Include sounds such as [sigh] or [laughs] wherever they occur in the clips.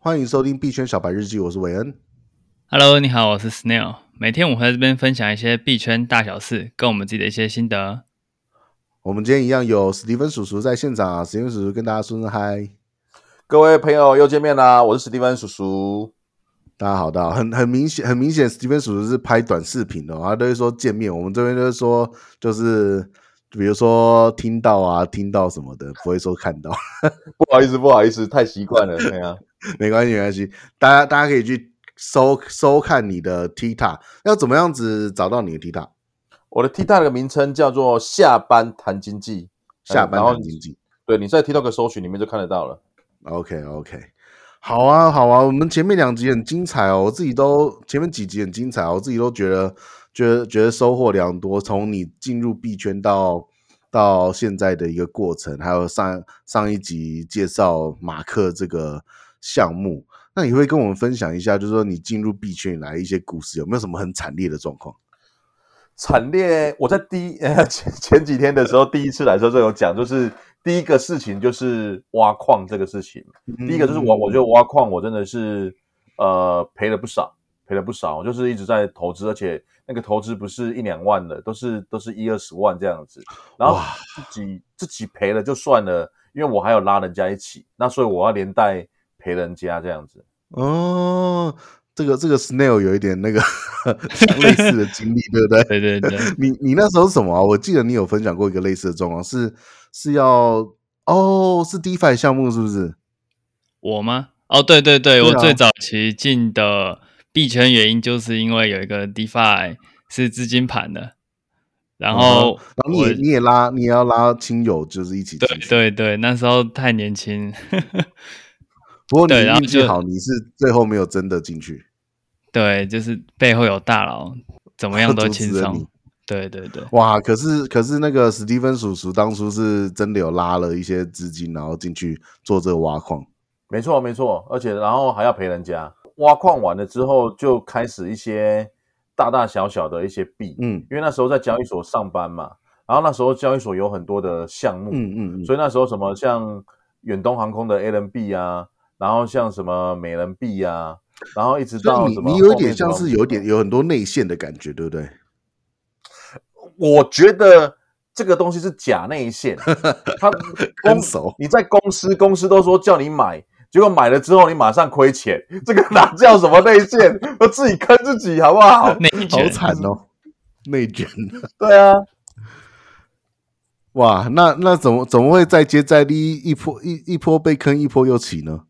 欢迎收听币圈小白日记，我是韦恩。Hello，你好，我是 Snail。每天我会在这边分享一些币圈大小事，跟我们自己的一些心得。我们今天一样有史蒂芬叔叔在现场，史蒂芬叔叔跟大家说声嗨。各位朋友又见面啦，我是史蒂芬叔叔。大家好，大家好，很很明显，很明显，史蒂芬叔叔是拍短视频的，他都会说见面。我们这边都是说，就是比如说听到啊，听到什么的，不会说看到。[laughs] 不好意思，不好意思，太习惯了，对啊。没关系，没关系。大家大家可以去收收看你的 TikTok，要怎么样子找到你的 TikTok？我的 TikTok 的名称叫做“下班谈经济”，下班谈经济。对，你在 TikTok 搜寻里面就看得到了。OK OK，好啊好啊，我们前面两集很精彩哦，我自己都前面几集很精彩，我自己都觉得觉得觉得收获良多。从你进入币圈到到现在的一个过程，还有上上一集介绍马克这个。项目，那你会跟我们分享一下，就是说你进入币圈以来一些故事，有没有什么很惨烈的状况？惨烈，我在第一 [laughs] 前前几天的时候，第一次来的时候就有讲，就是第一个事情就是挖矿这个事情。嗯、第一个就是我，我觉得挖矿我真的是呃赔了不少，赔了不少，就是一直在投资，而且那个投资不是一两万的，都是都是一二十万这样子，然后自己自己赔了就算了，因为我还有拉人家一起，那所以我要连带。赔人家这样子哦，这个这个 Snail 有一点那个 [laughs] 类似的经历，对不对？对 [laughs] 对对，[laughs] 你你那时候什么啊？我记得你有分享过一个类似的状况，是是要哦，是 DeFi 项目是不是？我吗？哦，对对对，对啊、我最早期进的币圈原因就是因为有一个 DeFi 是资金盘的，然后、嗯、然后你也你也拉，你也要拉亲友，就是一起。对对对，那时候太年轻。不过你运气好，你是最后没有真的进去。对，就是背后有大佬，怎么样都 [laughs] 轻松。对对对，哇！可是可是那个史蒂芬叔叔当初是真的有拉了一些资金，然后进去做这个挖矿。没错没错，而且然后还要赔人家。挖矿完了之后，就开始一些大大小小的一些币。嗯，因为那时候在交易所上班嘛，然后那时候交易所有很多的项目。嗯嗯嗯，所以那时候什么像远东航空的 ALLB 啊。然后像什么美人币、啊，然后一直到什么，你你有一点像是有点有很多内线的感觉，对不对？我觉得这个东西是假内线，[laughs] 他公手你在公司，公司都说叫你买，结果买了之后你马上亏钱，这个哪叫什么内线？我自己坑自己好不好？内卷好惨哦，内卷。[laughs] 对啊，哇，那那怎么怎么会再接再厉，一波一一波被坑，一波又起呢？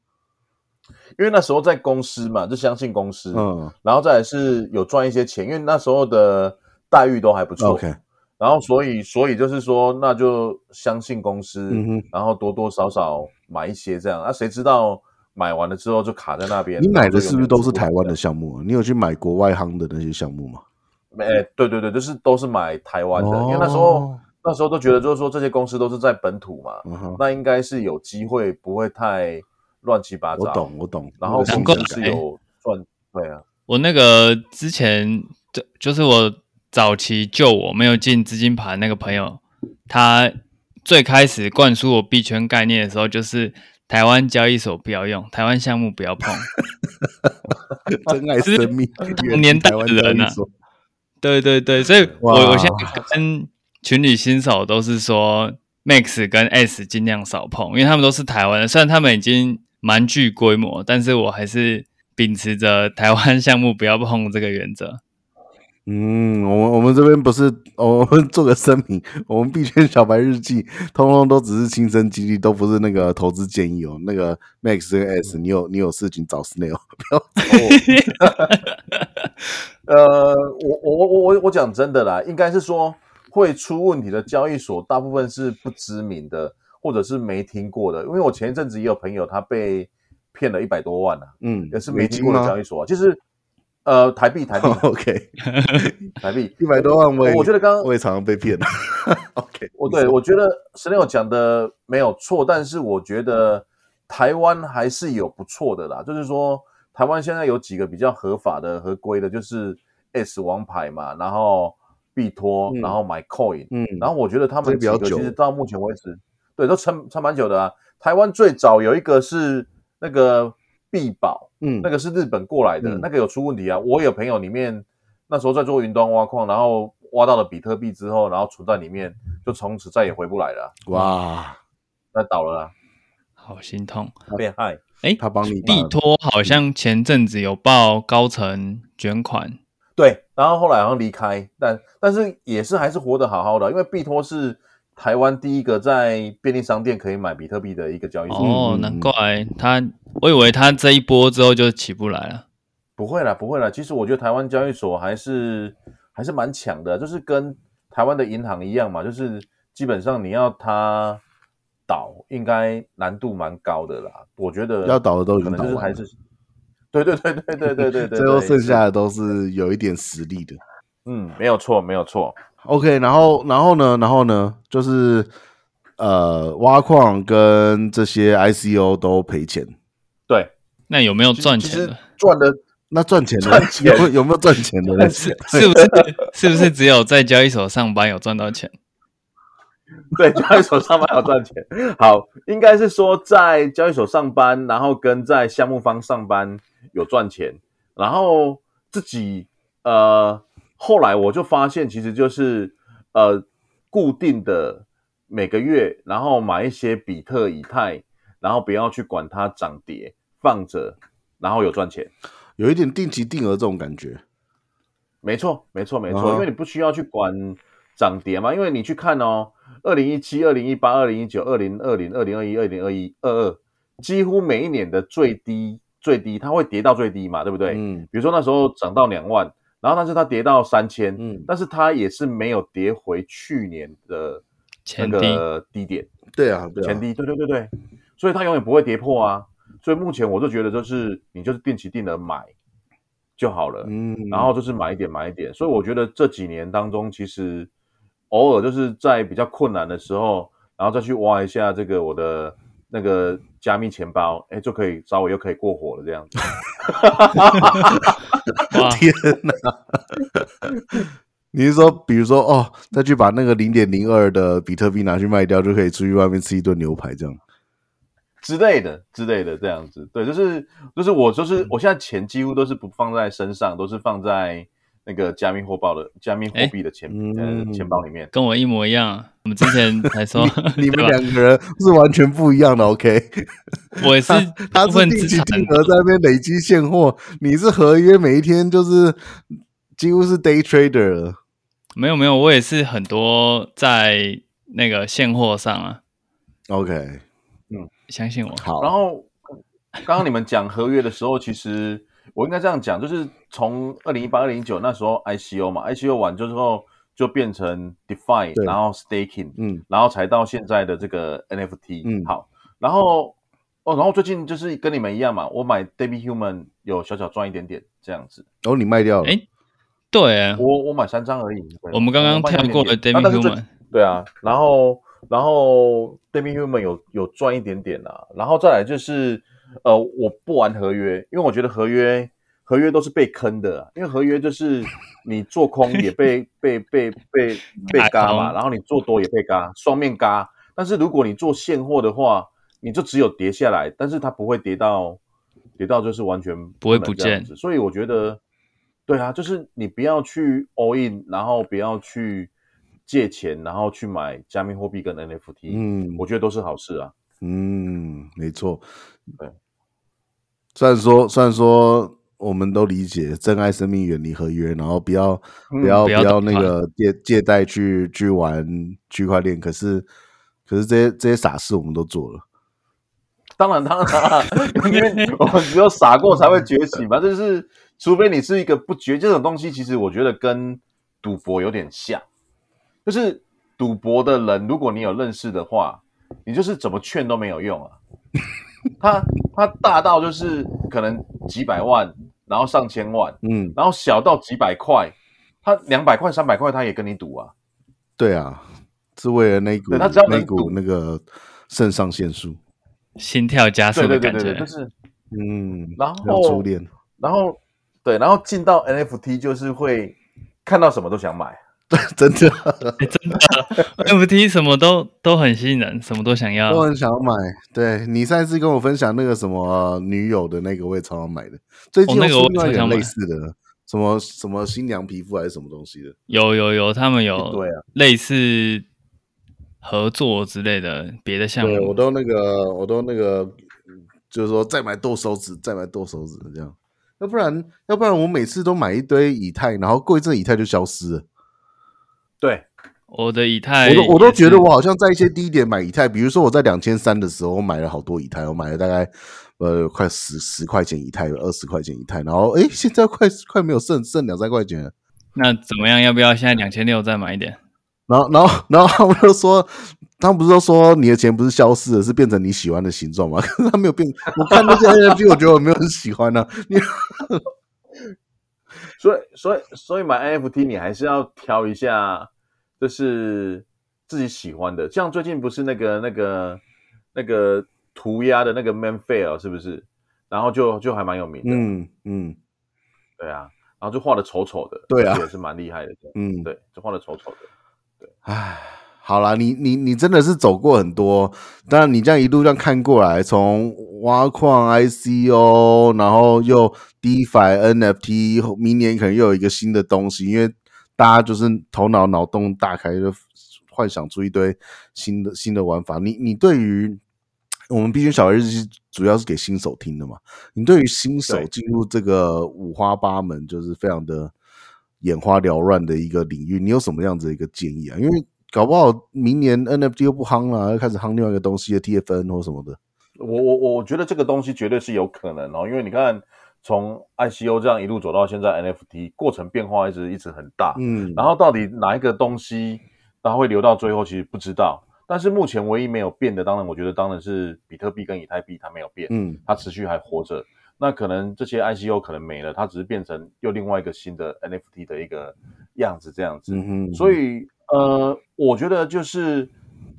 因为那时候在公司嘛，就相信公司，嗯，然后再来是有赚一些钱，因为那时候的待遇都还不错，OK，然后所以所以就是说，那就相信公司，嗯哼，然后多多少少买一些这样，啊，谁知道买完了之后就卡在那边。你买的是不是都是台湾的项目？你有去买国外夯的那些项目吗？没，对对对，就是都是买台湾的，哦，因为那时候那时候都觉得就是说这些公司都是在本土嘛，嗯哼，那应该是有机会，不会太。乱七八糟，我懂，我懂。然后公司是有赚，对啊。我那个之前就就是我早期救我没有进资金盘那个朋友，他最开始灌输我币圈概念的时候，就是台湾交易所不要用，台湾项目不要碰。[laughs] 真爱生命，同年代的人啊。对对对，所以我我现在跟群里新手都是说，Max 跟 S 尽量少碰，因为他们都是台湾的，虽然他们已经。蛮具规模，但是我还是秉持着台湾项目不要碰这个原则。嗯，我们我们这边不是，我们做个声明，我们币圈小白日记，通通都只是亲身经历，都不是那个投资建议哦。那个 Max 跟 S，你有你有事情找 Snail，不要 [laughs] 找我。[laughs] 呃，我我我我我讲真的啦，应该是说会出问题的交易所，大部分是不知名的。或者是没听过的，因为我前一阵子也有朋友他被骗了一百多万啊，嗯，也是没听过的交易所啊，就是呃台币台币、哦、，OK，台币。一百多万我也，我觉得刚刚我也常常被骗，[laughs] OK，我对我觉得 Snail 讲的没有错，但是我觉得台湾还是有不错的啦，就是说台湾现在有几个比较合法的合规的，就是 S 王牌嘛，然后币托，然后 MaiCoin，嗯，然后我觉得他们几个其实到目前为止。对，都撑撑蛮久的啊。台湾最早有一个是那个币宝，嗯，那个是日本过来的，嗯、那个有出问题啊。我有朋友里面那时候在做云端挖矿，然后挖到了比特币之后，然后存在里面，就从此再也回不来了。哇，那倒了啦，好心痛，被害。哎，他帮你币托好像前阵子有报高层卷款，对，然后后来好像离开，但但是也是还是活得好好的，因为币托是台湾第一个在便利商店可以买比特币的一个交易所。哦，难怪他，我以为他这一波之后就起不来了。不会啦，不会啦。其实我觉得台湾交易所还是还是蛮强的，就是跟台湾的银行一样嘛，就是基本上你要它。倒应该难度蛮高的啦，我觉得要倒的都可能就是还是，对对对对对对对对，[laughs] 最后剩下的都是有一点实力的，嗯，没有错没有错。OK，然后然后呢，然后呢，就是呃，挖矿跟这些 ICO 都赔钱，对，那有没有赚钱的？赚的那赚钱的有有没有赚钱的？是是不是是不是只有在交易所上班有赚到钱？[laughs] 对，交易所上班有赚钱。好，应该是说在交易所上班，然后跟在项目方上班有赚钱，然后自己呃，后来我就发现，其实就是呃，固定的每个月，然后买一些比特、以太，然后不要去管它涨跌，放着，然后有赚钱，有一点定期定额这种感觉。没错，没错，没错，哦、因为你不需要去管。涨跌嘛，因为你去看哦，二零一七、二零一八、二零一九、二零二零、二零二一、二零二一、二二，几乎每一年的最低最低，它会跌到最低嘛，对不对？嗯。比如说那时候涨到两万，然后但是它跌到三千，嗯，但是它也是没有跌回去年的那个低点。对啊，对啊，前低，对对对对，所以它永远不会跌破啊。所以目前我就觉得，就是你就是定期定额买就好了，嗯，然后就是买一点买一点。所以我觉得这几年当中，其实。偶尔就是在比较困难的时候，然后再去挖一下这个我的那个加密钱包，哎，就可以稍微又可以过火了这样子。[laughs] 哇 [laughs] 天哪！你是说，比如说哦，再去把那个零点零二的比特币拿去卖掉，就可以出去外面吃一顿牛排这样之类的之类的这样子？对，就是就是我就是我现在钱几乎都是不放在身上，都是放在。那个加密货币的加密货币的钱呃钱包里面，跟我一模一样。我们之前才说你，[laughs] 你们两个人是完全不一样的。OK，[laughs] 我也是他，他是定期定额在那边累积现货，你是合约，每一天就是几乎是 day trader 了。没有没有，我也是很多在那个现货上啊。OK，嗯，相信我。好，然后刚刚你们讲合约的时候，其实。我应该这样讲，就是从二零一八、二零一九那时候 ICO 嘛，ICO 完之后就变成 DeFi，然后 Staking，嗯，然后才到现在的这个 NFT，嗯，好，然后哦，然后最近就是跟你们一样嘛，我买 Debi Human 有小小赚一点点这样子。哦，你卖掉了？哎，对，我我买三张而已。我们刚刚跳过了 Debi Human，对啊，然后然后 Debi Human 有有赚一点点啊，然后再来就是。呃，我不玩合约，因为我觉得合约合约都是被坑的啊，因为合约就是你做空也被 [laughs] 被被被被嘎嘛，然后你做多也被嘎，双面嘎。但是如果你做现货的话，你就只有跌下来，但是它不会跌到跌到就是完全不，不会不见。所以我觉得，对啊，就是你不要去 all in，然后不要去借钱，然后去买加密货币跟 NFT，嗯，我觉得都是好事啊。嗯，没错。对，虽然说虽然说我们都理解珍爱生命，远离合约，然后不要、嗯、不要不要那个借借贷去去玩区块链，可是可是这些这些傻事我们都做了。当然当然，当然因为我们只有傻过才会觉醒嘛。[laughs] 就是除非你是一个不觉这种东西，其实我觉得跟赌博有点像。就是赌博的人，如果你有认识的话。你就是怎么劝都没有用啊！他他大到就是可能几百万，然后上千万，嗯，然后小到几百块，他两百块、三百块他也跟你赌啊。对啊，是为了那股他只要那股那个肾上腺素，心跳加速的感觉，对对对对就是嗯，然后初恋，然后对，然后进到 NFT 就是会看到什么都想买，[laughs] 真的，欸、真的，NFT 什么都都很吸引人，什么都想要，都很想要买。对，你上次跟我分享那个什么女友的那个，我也超想买的。最近有出那个类似的，哦、什么什么新娘皮肤还是什么东西的？有有有，他们有对啊，类似合作之类的别的项目。对，我都那个，我都那个，就是说再买剁手指，再买剁手指这样。要不然，要不然我每次都买一堆以太，然后过一阵以太就消失了。对，我的以太，我都我都觉得我好像在一些低点买以太，比如说我在两千三的时候，我买了好多以太，我买了大概呃快十十块钱以太，有二十块钱以太，然后诶，现在快快没有剩剩两三块钱了。那怎么样？要不要现在两千六再买一点？然后 [laughs] 然后然后他们就说，他们不是都说你的钱不是消失了，是变成你喜欢的形状吗？可 [laughs] 是他没有变。我看那些 NFT，我觉得我没有很喜欢呢、啊。你。[laughs] 所以，所以，所以买 NFT 你还是要挑一下，就是自己喜欢的。像最近不是那个、那个、那个涂鸦的那个 Manfair 是不是？然后就就还蛮有名的。嗯嗯，对啊，然后就画的丑丑的，对啊，也是蛮厉害的。嗯，对，就画的丑丑的。对，唉。好啦，你你你真的是走过很多，当然你这样一路这样看过来，从挖矿 ICO，然后又 DeFi NFT，明年可能又有一个新的东西，因为大家就是头脑脑洞大开，就幻想出一堆新的新的玩法。你你对于我们币圈小日记主要是给新手听的嘛？你对于新手进入这个五花八门，就是非常的眼花缭乱的一个领域，你有什么样子的一个建议啊？因为搞不好明年 NFT 又不夯了，又开始夯另外一个东西的 TFN 或什么的。我我我觉得这个东西绝对是有可能哦，因为你看从 ICO 这样一路走到现在 NFT 过程变化一直一直很大，嗯，然后到底哪一个东西它会留到最后，其实不知道。但是目前唯一没有变的，当然我觉得当然是比特币跟以太币它没有变，嗯，它持续还活着。那可能这些 ICO 可能没了，它只是变成又另外一个新的 NFT 的一个样子这样子，嗯哼，所以。呃，我觉得就是，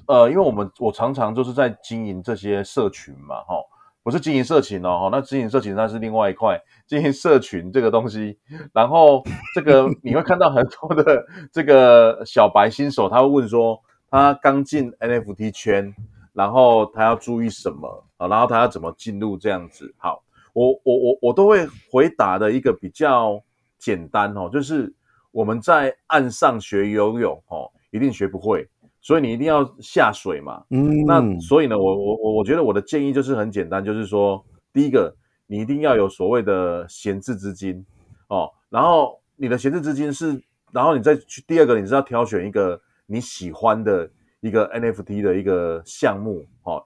呃，因为我们我常常就是在经营这些社群嘛，哈，不是经营社群哦，哈，那经营社群那是另外一块，经营社群这个东西，然后这个你会看到很多的这个小白新手，他会问说，他刚进 NFT 圈，然后他要注意什么啊？然后他要怎么进入这样子？好，我我我我都会回答的一个比较简单哦，就是。我们在岸上学游泳，哦，一定学不会，所以你一定要下水嘛。嗯，那所以呢，我我我我觉得我的建议就是很简单，就是说，第一个，你一定要有所谓的闲置资金，哦，然后你的闲置资金是，然后你再去第二个，你是要挑选一个你喜欢的一个 NFT 的一个项目，哦，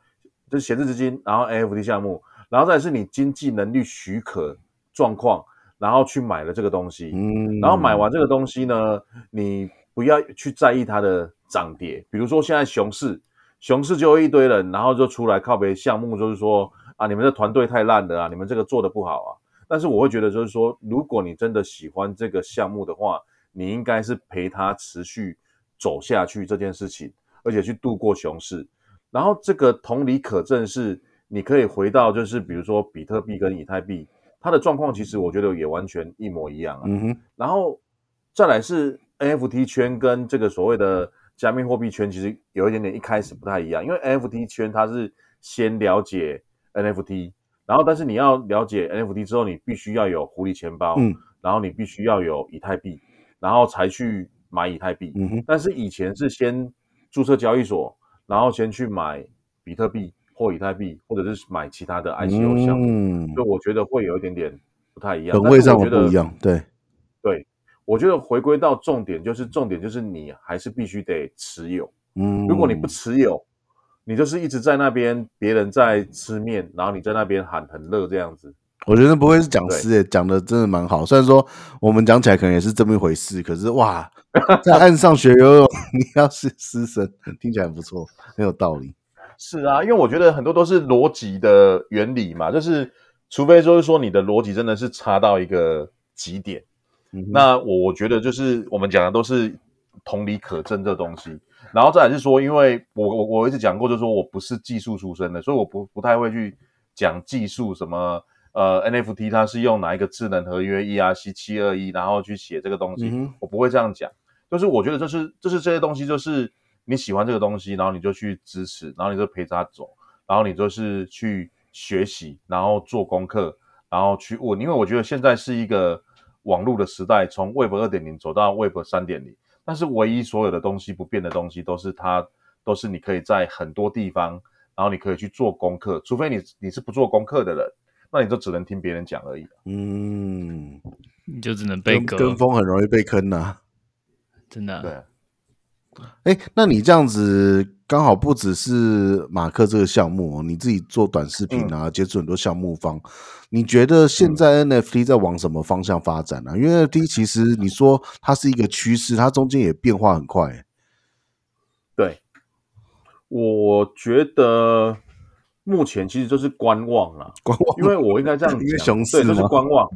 就是闲置资金，然后 NFT 项目，然后再是你经济能力许可状况。然后去买了这个东西，嗯，然后买完这个东西呢，你不要去在意它的涨跌。比如说现在熊市，熊市就有一堆人，然后就出来靠别项目，就是说啊，你们的团队太烂了啊，你们这个做的不好啊。但是我会觉得，就是说，如果你真的喜欢这个项目的话，你应该是陪它持续走下去这件事情，而且去度过熊市。然后这个同理可证是，你可以回到就是比如说比特币跟以太币。它的状况其实我觉得也完全一模一样啊，嗯哼，然后再来是 NFT 圈跟这个所谓的加密货币圈其实有一点点一开始不太一样，因为 NFT 圈它是先了解 NFT，然后但是你要了解 NFT 之后，你必须要有狐狸钱包，嗯，然后你必须要有以太币，然后才去买以太币，嗯哼，但是以前是先注册交易所，然后先去买比特币。或以太币，或者是买其他的 ICO 项目，嗯，所以我觉得会有一点点不太一样。本位上不一样，对，对，我觉得回归到重点，就是重点就是你还是必须得持有。嗯，如果你不持有，你就是一直在那边，别人在吃面，然后你在那边喊很热这样子。我觉得不会是讲师诶，讲的真的蛮好。虽然说我们讲起来可能也是这么一回事，可是哇，[laughs] 在岸上学游泳，你要是师生，听起来不错，很有道理。是啊，因为我觉得很多都是逻辑的原理嘛，就是除非就是说你的逻辑真的是差到一个极点，嗯、那我我觉得就是我们讲的都是同理可证这东西。然后再来是说，因为我我我一直讲过，就是说我不是技术出身的，所以我不不太会去讲技术什么呃 NFT 它是用哪一个智能合约 ERC 七二一，然后去写这个东西，嗯、我不会这样讲。就是我觉得这是这是这些东西，就是你喜欢这个东西，然后你就去支持，然后你就陪着他走，然后你就是去学习，然后做功课，然后去问，因为我觉得现在是一个网络的时代，从 Web 二点零走到 Web 三点零，但是唯一所有的东西不变的东西，都是它都是你可以在很多地方，然后你可以去做功课，除非你你是不做功课的人。那你就只能听别人讲而已。嗯，你就只能被跟，跟风，很容易被坑呐、啊，真的、啊。对。哎，那你这样子刚好不只是马克这个项目，你自己做短视频啊，嗯、接触很多项目方。你觉得现在 NFT 在往什么方向发展呢、因为 NFT 其实你说它是一个趋势，它中间也变化很快。对，我觉得。目前其实就是观望了，观望，因为我应该这样 [laughs] 讲，熊市对，就是观望，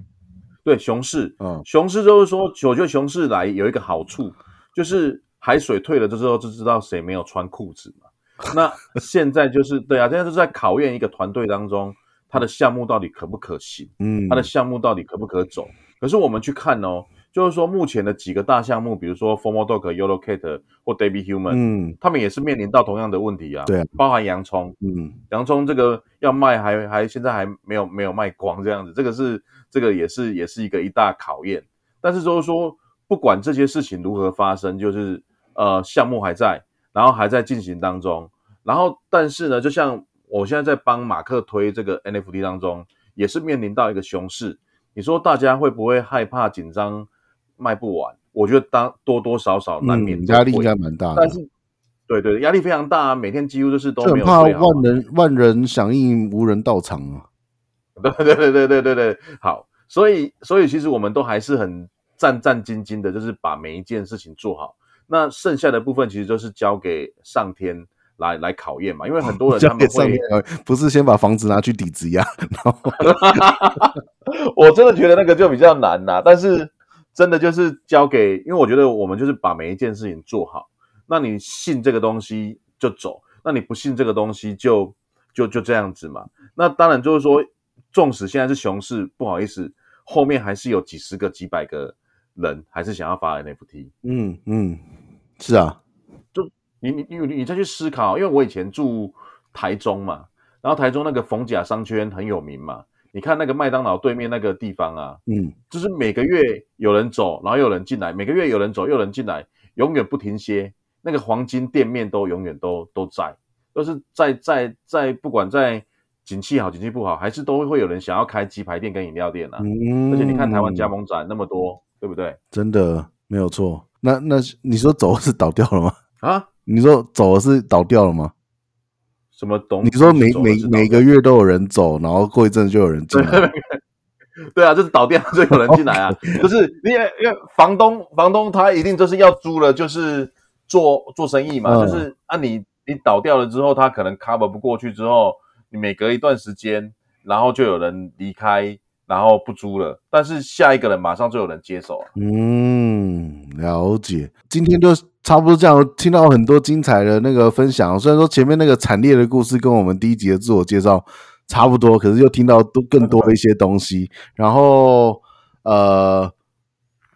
对，熊市，嗯，熊市就是说，我觉得熊市来有一个好处，就是海水退了之后就知道谁没有穿裤子嘛。那现在就是对啊，现在就是在考验一个团队当中，他的项目到底可不可行，嗯，他的项目到底可不可走。可是我们去看哦。就是说，目前的几个大项目，比如说 Formal Dog、Yellow Cat 或 Debbie Human，嗯，他们也是面临到同样的问题啊。对啊，包含洋葱，嗯，洋葱这个要卖还还现在还没有没有卖光这样子，这个是这个也是也是一个一大考验。但是就是说，不管这些事情如何发生，就是呃项目还在，然后还在进行当中，然后但是呢，就像我现在在帮马克推这个 NFT 当中，也是面临到一个熊市。你说大家会不会害怕紧张？卖不完，我觉得当多多少少难免压力应该蛮大的，但是对对，压力非常大啊，每天几乎都是都没有怕万人万人响应无人到场啊，[laughs] 对对对对对对对，好，所以所以其实我们都还是很战战兢兢的，就是把每一件事情做好，那剩下的部分其实就是交给上天来来考验嘛，因为很多人他们会不是先把房子拿去抵质押，然后 [laughs] 我真的觉得那个就比较难呐，但是。真的就是交给，因为我觉得我们就是把每一件事情做好。那你信这个东西就走，那你不信这个东西就就就这样子嘛。那当然就是说，纵使现在是熊市，不好意思，后面还是有几十个、几百个人还是想要发 NFT。嗯嗯，是啊，就你你你你再去思考，因为我以前住台中嘛，然后台中那个逢甲商圈很有名嘛。你看那个麦当劳对面那个地方啊，嗯，就是每个月有人走，然后又有人进来，每个月有人走又有人进来，永远不停歇。那个黄金店面都永远都都在，都是在在在，不管在景气好景气不好，还是都会有人想要开鸡排店跟饮料店啊。嗯，而且你看台湾加盟展那么多，对不对？真的没有错。那那你说走是倒掉了吗？啊？你说走是倒掉了吗？什么东西？你说每每每个月都有人走，然后过一阵就有人进来。[laughs] 对啊，就是倒掉就有人进来啊，[laughs] 就是因为因为房东房东他一定就是要租了，就是做做生意嘛，嗯、就是啊你你倒掉了之后，他可能 cover 不过去之后，你每隔一段时间，然后就有人离开，然后不租了，但是下一个人马上就有人接手。嗯，了解。今天就。差不多这样，听到很多精彩的那个分享。虽然说前面那个惨烈的故事跟我们第一集的自我介绍差不多，可是又听到多更多的一些东西。然后呃，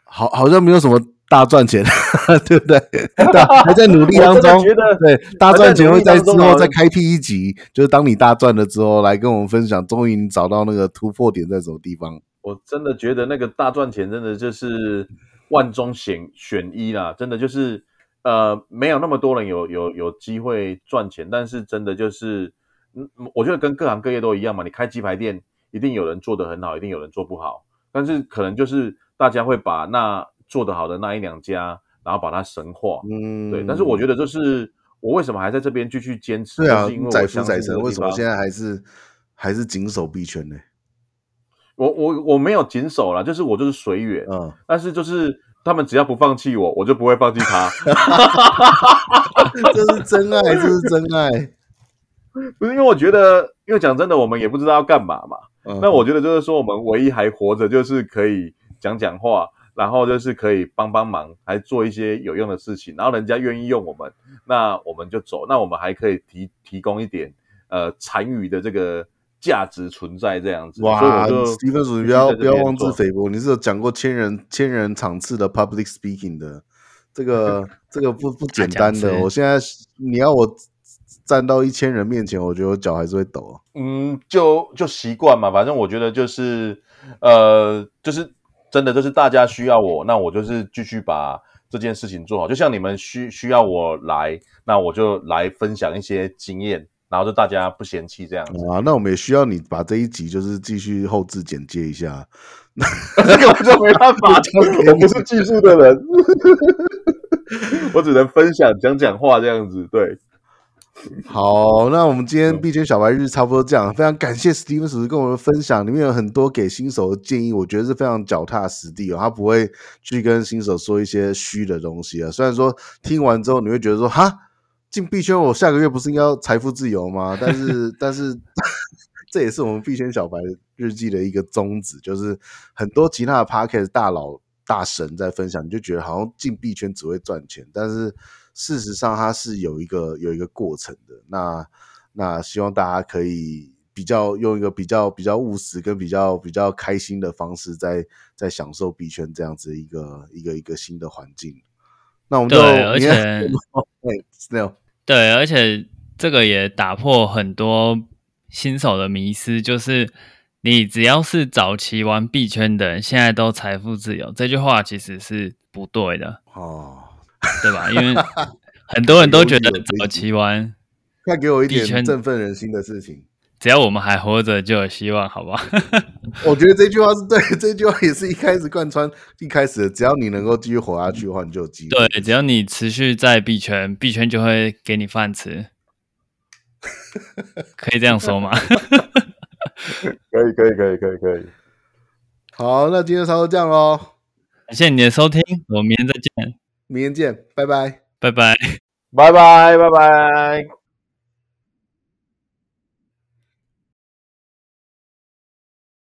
好，好像没有什么大赚钱，[laughs] 对不对？[laughs] 还在努力当中。对，大赚钱会在之后再开辟一集，就是当你大赚了之后，来跟我们分享，终于你找到那个突破点在什么地方。我真的觉得那个大赚钱真的就是万中选选一啦，真的就是。呃，没有那么多人有有有机会赚钱，但是真的就是，嗯，我觉得跟各行各业都一样嘛。你开鸡排店，一定有人做得很好，一定有人做不好，但是可能就是大家会把那做得好的那一两家，然后把它神化，嗯，对。但是我觉得就是我为什么还在这边继续坚持？对啊，是因为载浮载沉，为什么现在还是还是谨守币圈呢？我我我没有谨守了，就是我就是随缘，嗯，但是就是。他们只要不放弃我，我就不会放弃他。[laughs] 这是真爱，[laughs] 这是真爱。不是因为我觉得，因为讲真的，我们也不知道要干嘛嘛。嗯、那我觉得就是说，我们唯一还活着，就是可以讲讲话，然后就是可以帮帮忙，还做一些有用的事情，然后人家愿意用我们，那我们就走。那我们还可以提提供一点呃残余的这个。价值存在这样子，哇！史蒂芬，你不要不要妄自菲薄，你是有讲过千人千人场次的 public speaking 的这个 [laughs] 这个不不简单的。我现在你要我站到一千人面前，我觉得我脚还是会抖。嗯，就就习惯嘛，反正我觉得就是呃，就是真的就是大家需要我，那我就是继续把这件事情做好。就像你们需需要我来，那我就来分享一些经验。然后就大家不嫌弃这样子啊，那我们也需要你把这一集就是继续后置剪接一下，[laughs] 这个我就没办法，[laughs] 我不是技术的人，[laughs] 我只能分享讲讲话这样子。对，[laughs] 好，那我们今天币圈小白日差不多这样，非常感谢 Steven 叔叔跟我们分享，里面有很多给新手的建议，我觉得是非常脚踏实地哦，他不会去跟新手说一些虚的东西啊。虽然说听完之后你会觉得说哈。进币圈，我下个月不是应该要财富自由吗？但是，[laughs] 但是 [laughs] 这也是我们币圈小白日记的一个宗旨，就是很多其他的 Pocket 大佬大神在分享，你就觉得好像进币圈只会赚钱，但是事实上它是有一个有一个过程的。那那希望大家可以比较用一个比较比较务实跟比较比较开心的方式在，在在享受币圈这样子一个一个一个新的环境。那我们就对，而且。对，而且这个也打破很多新手的迷思，就是你只要是早期玩币圈的人，现在都财富自由。这句话其实是不对的哦，对吧？因为 [laughs] 很多人都觉得早期玩，快给我一点振奋人心的事情。只要我们还活着，就有希望，好不好？[laughs] 我觉得这句话是对，[laughs] 这句话也是一开始贯穿一开始的。只要你能够继续活下去的话，你就有机会。对，只要你持续在币圈，币圈就会给你饭吃。可以这样说吗？可以，可以，可以，可以，可以。好，那今天差不多这样喽。感谢你的收听，我们明天再见。明天见，拜拜，拜拜，拜拜，拜拜。